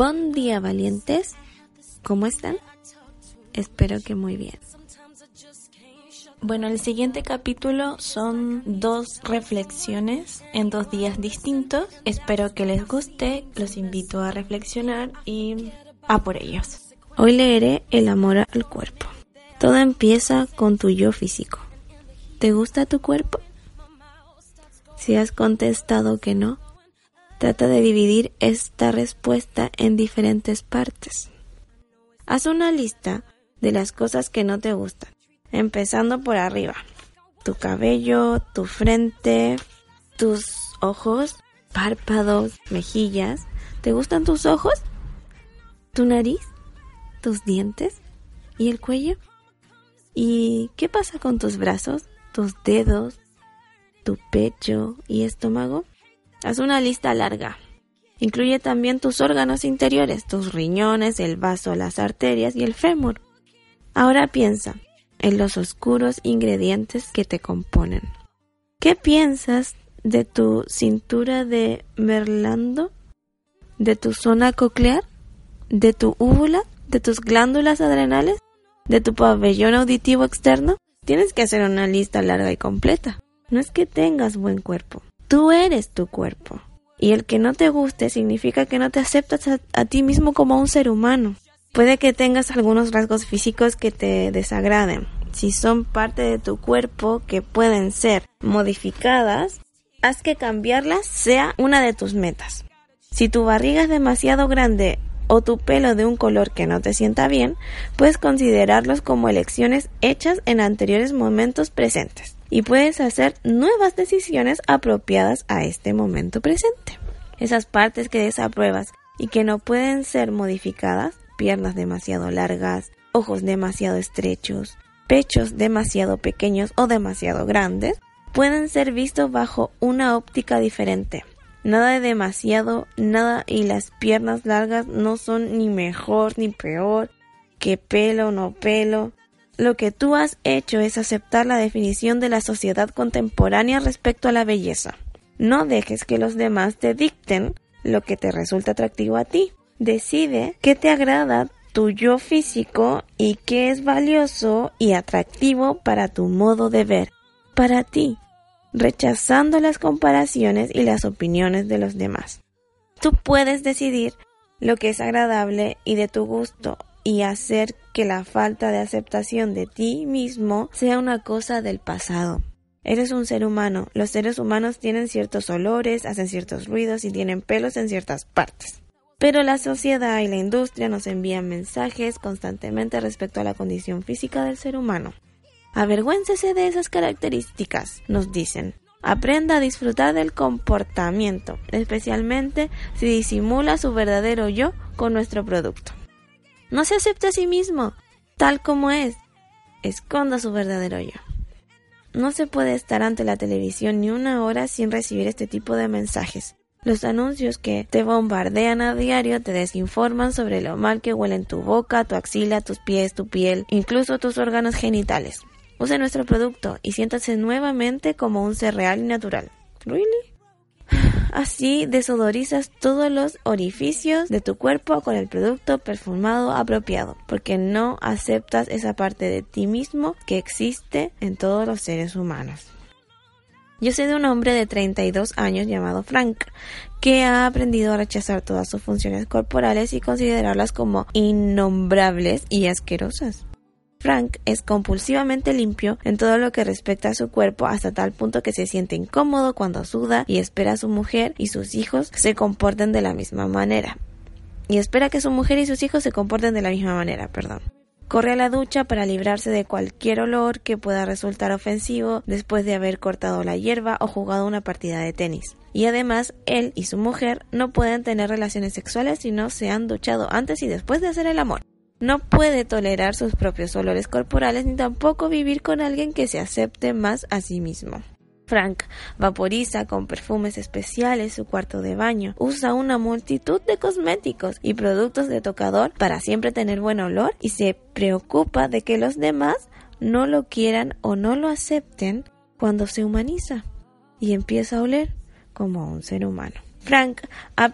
Buen día valientes, ¿cómo están? Espero que muy bien. Bueno, el siguiente capítulo son dos reflexiones en dos días distintos. Espero que les guste, los invito a reflexionar y a por ellos. Hoy leeré El amor al cuerpo. Todo empieza con tu yo físico. ¿Te gusta tu cuerpo? Si has contestado que no, trata de dividir esta respuesta en diferentes partes. Haz una lista de las cosas que no te gustan empezando por arriba. Tu cabello, tu frente, tus ojos, párpados, mejillas. ¿Te gustan tus ojos? ¿Tu nariz? ¿Tus dientes? ¿Y el cuello? ¿Y qué pasa con tus brazos, tus dedos, tu pecho y estómago? Haz una lista larga. Incluye también tus órganos interiores, tus riñones, el vaso, las arterias y el fémur. Ahora piensa, en los oscuros ingredientes que te componen. ¿Qué piensas de tu cintura de Merlando? ¿De tu zona coclear? ¿De tu úvula? ¿De tus glándulas adrenales? ¿De tu pabellón auditivo externo? Tienes que hacer una lista larga y completa. No es que tengas buen cuerpo. Tú eres tu cuerpo. Y el que no te guste significa que no te aceptas a, a ti mismo como un ser humano. Puede que tengas algunos rasgos físicos que te desagraden. Si son parte de tu cuerpo que pueden ser modificadas, haz que cambiarlas sea una de tus metas. Si tu barriga es demasiado grande o tu pelo de un color que no te sienta bien, puedes considerarlos como elecciones hechas en anteriores momentos presentes y puedes hacer nuevas decisiones apropiadas a este momento presente. Esas partes que desapruebas y que no pueden ser modificadas, piernas demasiado largas, ojos demasiado estrechos, pechos demasiado pequeños o demasiado grandes, pueden ser vistos bajo una óptica diferente. Nada de demasiado, nada y las piernas largas no son ni mejor ni peor que pelo no pelo. Lo que tú has hecho es aceptar la definición de la sociedad contemporánea respecto a la belleza. No dejes que los demás te dicten lo que te resulta atractivo a ti. Decide qué te agrada tu yo físico y qué es valioso y atractivo para tu modo de ver, para ti, rechazando las comparaciones y las opiniones de los demás. Tú puedes decidir lo que es agradable y de tu gusto y hacer que la falta de aceptación de ti mismo sea una cosa del pasado. Eres un ser humano. Los seres humanos tienen ciertos olores, hacen ciertos ruidos y tienen pelos en ciertas partes. Pero la sociedad y la industria nos envían mensajes constantemente respecto a la condición física del ser humano. Avergüéncese de esas características, nos dicen. Aprenda a disfrutar del comportamiento, especialmente si disimula su verdadero yo con nuestro producto. No se acepte a sí mismo, tal como es. Esconda su verdadero yo. No se puede estar ante la televisión ni una hora sin recibir este tipo de mensajes. Los anuncios que te bombardean a diario te desinforman sobre lo mal que huelen tu boca, tu axila, tus pies, tu piel, incluso tus órganos genitales. Use nuestro producto y siéntase nuevamente como un ser real y natural. Así desodorizas todos los orificios de tu cuerpo con el producto perfumado apropiado, porque no aceptas esa parte de ti mismo que existe en todos los seres humanos. Yo sé de un hombre de 32 años llamado Frank, que ha aprendido a rechazar todas sus funciones corporales y considerarlas como innombrables y asquerosas. Frank es compulsivamente limpio en todo lo que respecta a su cuerpo hasta tal punto que se siente incómodo cuando suda y espera a su mujer y sus hijos se comporten de la misma manera. Y espera que su mujer y sus hijos se comporten de la misma manera, perdón. Corre a la ducha para librarse de cualquier olor que pueda resultar ofensivo después de haber cortado la hierba o jugado una partida de tenis. Y además, él y su mujer no pueden tener relaciones sexuales si no se han duchado antes y después de hacer el amor. No puede tolerar sus propios olores corporales ni tampoco vivir con alguien que se acepte más a sí mismo. Frank vaporiza con perfumes especiales su cuarto de baño, usa una multitud de cosméticos y productos de tocador para siempre tener buen olor y se preocupa de que los demás no lo quieran o no lo acepten cuando se humaniza y empieza a oler como un ser humano. Frank ha,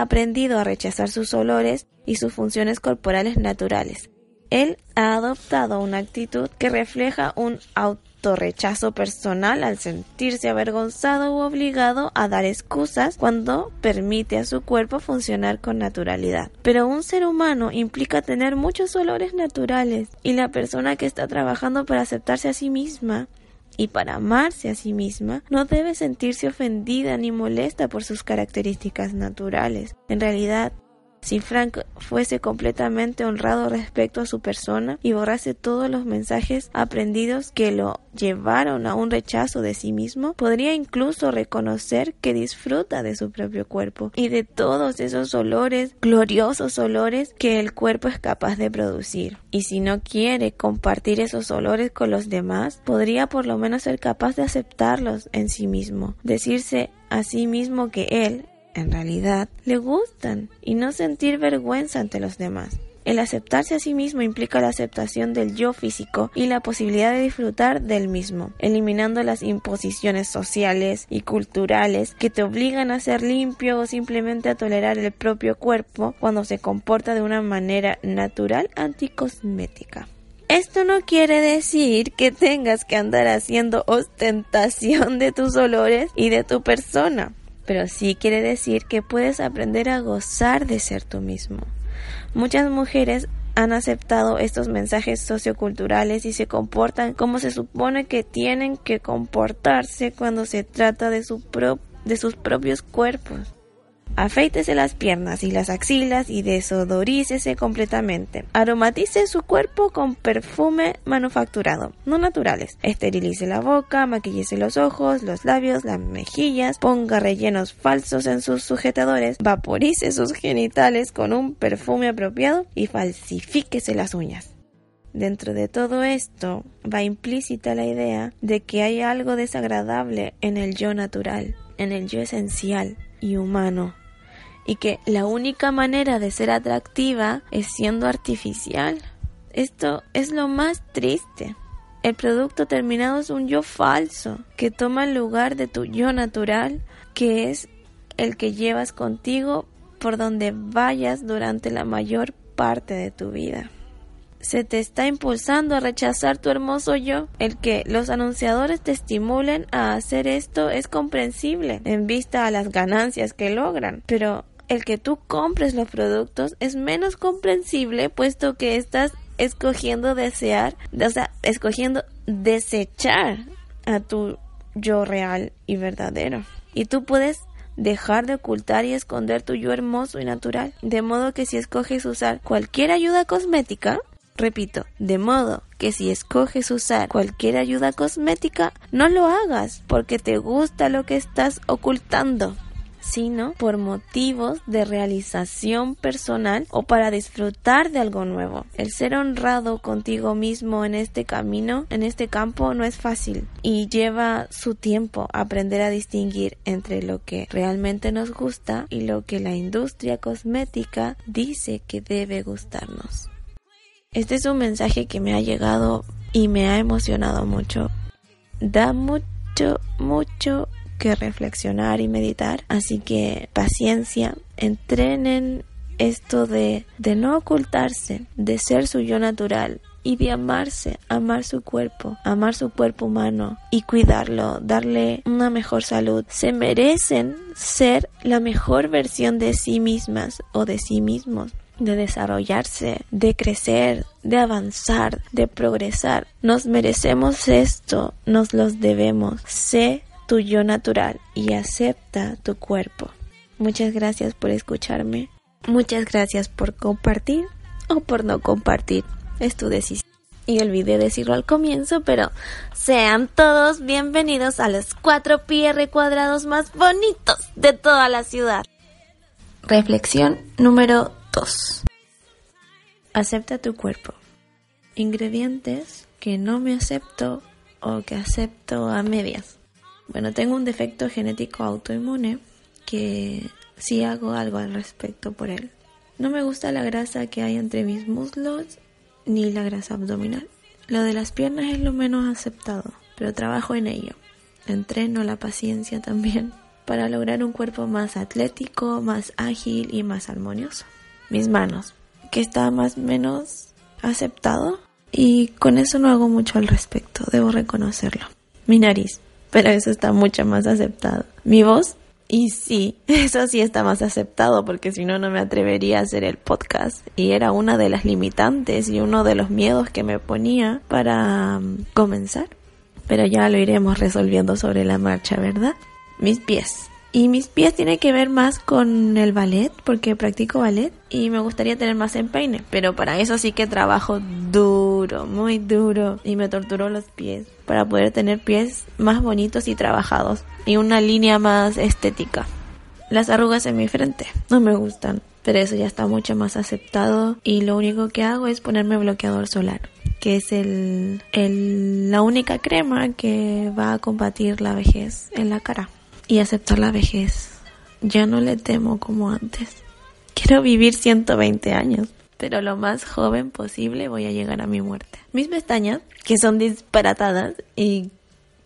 aprendido a rechazar sus olores y sus funciones corporales naturales. Él ha adoptado una actitud que refleja un autorrechazo personal al sentirse avergonzado u obligado a dar excusas cuando permite a su cuerpo funcionar con naturalidad. Pero un ser humano implica tener muchos olores naturales y la persona que está trabajando para aceptarse a sí misma y para amarse a sí misma, no debe sentirse ofendida ni molesta por sus características naturales. En realidad, si Frank fuese completamente honrado respecto a su persona y borrase todos los mensajes aprendidos que lo llevaron a un rechazo de sí mismo, podría incluso reconocer que disfruta de su propio cuerpo y de todos esos olores, gloriosos olores que el cuerpo es capaz de producir. Y si no quiere compartir esos olores con los demás, podría por lo menos ser capaz de aceptarlos en sí mismo, decirse a sí mismo que él en realidad le gustan y no sentir vergüenza ante los demás. El aceptarse a sí mismo implica la aceptación del yo físico y la posibilidad de disfrutar del mismo, eliminando las imposiciones sociales y culturales que te obligan a ser limpio o simplemente a tolerar el propio cuerpo cuando se comporta de una manera natural anticosmética. Esto no quiere decir que tengas que andar haciendo ostentación de tus olores y de tu persona pero sí quiere decir que puedes aprender a gozar de ser tú mismo. Muchas mujeres han aceptado estos mensajes socioculturales y se comportan como se supone que tienen que comportarse cuando se trata de, su de sus propios cuerpos. Afeítese las piernas y las axilas y desodorícese completamente. Aromatice su cuerpo con perfume manufacturado, no naturales. Esterilice la boca, maquillese los ojos, los labios, las mejillas, ponga rellenos falsos en sus sujetadores, vaporice sus genitales con un perfume apropiado y falsifíquese las uñas. Dentro de todo esto va implícita la idea de que hay algo desagradable en el yo natural, en el yo esencial y humano y que la única manera de ser atractiva es siendo artificial. Esto es lo más triste. El producto terminado es un yo falso que toma el lugar de tu yo natural, que es el que llevas contigo por donde vayas durante la mayor parte de tu vida. Se te está impulsando a rechazar tu hermoso yo. El que los anunciadores te estimulen a hacer esto es comprensible en vista a las ganancias que logran, pero el que tú compres los productos es menos comprensible puesto que estás escogiendo desear, o sea, escogiendo desechar a tu yo real y verdadero. Y tú puedes dejar de ocultar y esconder tu yo hermoso y natural. De modo que si escoges usar cualquier ayuda cosmética, repito, de modo que si escoges usar cualquier ayuda cosmética, no lo hagas porque te gusta lo que estás ocultando sino por motivos de realización personal o para disfrutar de algo nuevo. El ser honrado contigo mismo en este camino, en este campo, no es fácil y lleva su tiempo aprender a distinguir entre lo que realmente nos gusta y lo que la industria cosmética dice que debe gustarnos. Este es un mensaje que me ha llegado y me ha emocionado mucho. Da mucho, mucho que reflexionar y meditar. Así que paciencia, entrenen esto de, de no ocultarse, de ser su yo natural, y de amarse, amar su cuerpo, amar su cuerpo humano y cuidarlo, darle una mejor salud. Se merecen ser la mejor versión de sí mismas o de sí mismos de desarrollarse, de crecer, de avanzar, de progresar. Nos merecemos esto, nos los debemos. Sé tu yo natural y acepta tu cuerpo. Muchas gracias por escucharme. Muchas gracias por compartir o por no compartir. Es tu decisión. Y olvidé decirlo al comienzo, pero sean todos bienvenidos a los 4 PR cuadrados más bonitos de toda la ciudad. Reflexión número 2. Acepta tu cuerpo. Ingredientes que no me acepto o que acepto a medias. Bueno, tengo un defecto genético autoinmune que sí hago algo al respecto por él. No me gusta la grasa que hay entre mis muslos ni la grasa abdominal. Lo de las piernas es lo menos aceptado, pero trabajo en ello. Entreno la paciencia también para lograr un cuerpo más atlético, más ágil y más armonioso. Mis manos, que está más o menos aceptado y con eso no hago mucho al respecto, debo reconocerlo. Mi nariz, pero eso está mucho más aceptado. Mi voz, y sí, eso sí está más aceptado porque si no, no me atrevería a hacer el podcast. Y era una de las limitantes y uno de los miedos que me ponía para um, comenzar. Pero ya lo iremos resolviendo sobre la marcha, ¿verdad? Mis pies. Y mis pies tienen que ver más con el ballet, porque practico ballet y me gustaría tener más empeine. Pero para eso sí que trabajo duro, muy duro. Y me torturo los pies para poder tener pies más bonitos y trabajados. Y una línea más estética. Las arrugas en mi frente no me gustan, pero eso ya está mucho más aceptado. Y lo único que hago es ponerme bloqueador solar que es el, el, la única crema que va a combatir la vejez en la cara y aceptar la vejez. Ya no le temo como antes. Quiero vivir 120 años, pero lo más joven posible voy a llegar a mi muerte. Mis pestañas, que son disparatadas y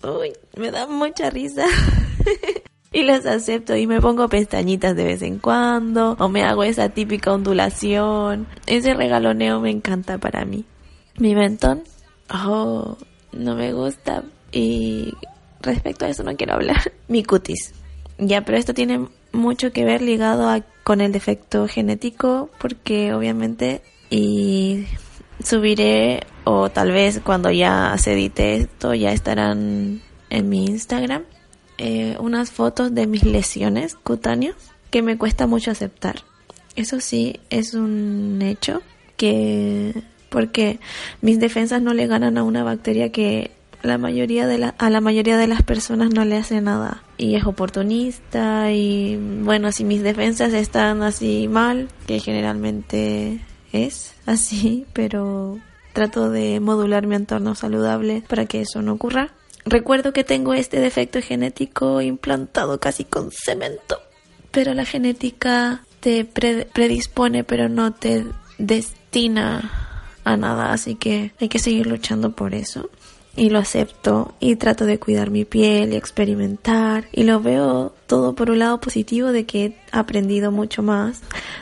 uy, me dan mucha risa. y las acepto y me pongo pestañitas de vez en cuando o me hago esa típica ondulación. Ese regaloneo me encanta para mí. Mi mentón, oh, no me gusta y respecto a eso no quiero hablar. Mi cutis. Ya, pero esto tiene mucho que ver ligado a, con el defecto genético porque obviamente y subiré o tal vez cuando ya se edite esto ya estarán en mi Instagram eh, unas fotos de mis lesiones cutáneas que me cuesta mucho aceptar. Eso sí es un hecho que porque mis defensas no le ganan a una bacteria que la mayoría de la, a la mayoría de las personas no le hace nada. Y es oportunista y bueno si mis defensas están así mal que generalmente es así pero trato de modular mi entorno saludable para que eso no ocurra. Recuerdo que tengo este defecto genético implantado casi con cemento pero la genética te predispone pero no te destina a nada así que hay que seguir luchando por eso y lo acepto y trato de cuidar mi piel y experimentar y lo veo todo por un lado positivo de que he aprendido mucho más,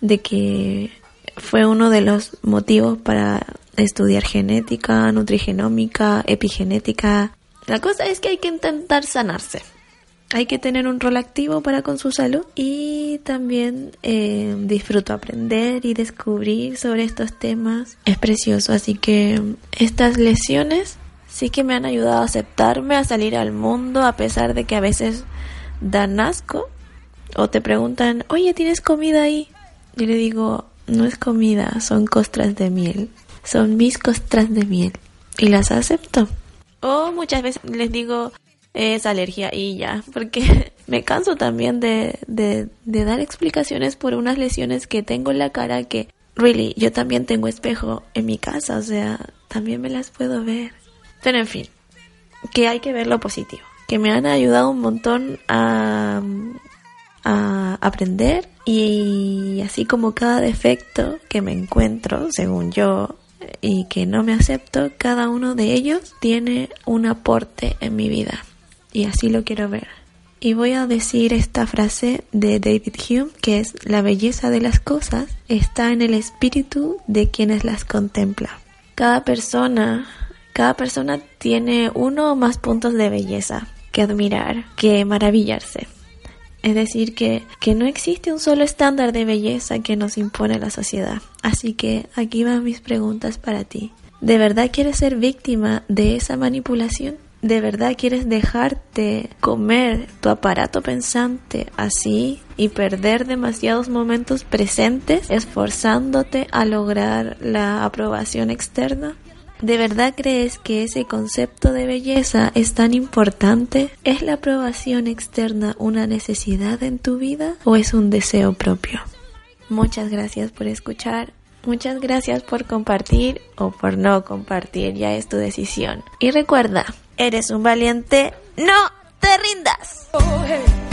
de que fue uno de los motivos para estudiar genética, nutrigenómica, epigenética. La cosa es que hay que intentar sanarse. Hay que tener un rol activo para con su salud y también eh, disfruto aprender y descubrir sobre estos temas. Es precioso, así que estas lesiones sí que me han ayudado a aceptarme, a salir al mundo, a pesar de que a veces dan asco. O te preguntan, oye, ¿tienes comida ahí? Y le digo, no es comida, son costras de miel. Son mis costras de miel. Y las acepto. O muchas veces les digo, es alergia y ya, porque me canso también de, de, de dar explicaciones por unas lesiones que tengo en la cara que, really, yo también tengo espejo en mi casa, o sea, también me las puedo ver. Pero en fin, que hay que ver lo positivo, que me han ayudado un montón a, aprender y así como cada defecto que me encuentro, según yo, y que no me acepto, cada uno de ellos tiene un aporte en mi vida. Y así lo quiero ver. Y voy a decir esta frase de David Hume, que es, la belleza de las cosas está en el espíritu de quienes las contempla. Cada persona cada persona tiene uno o más puntos de belleza que admirar, que maravillarse. Es decir, que, que no existe un solo estándar de belleza que nos impone la sociedad. Así que aquí van mis preguntas para ti. ¿De verdad quieres ser víctima de esa manipulación? ¿De verdad quieres dejarte comer tu aparato pensante así y perder demasiados momentos presentes esforzándote a lograr la aprobación externa? ¿De verdad crees que ese concepto de belleza es tan importante? ¿Es la aprobación externa una necesidad en tu vida o es un deseo propio? Muchas gracias por escuchar. Muchas gracias por compartir o por no compartir, ya es tu decisión. Y recuerda, eres un valiente, no te rindas. Come on.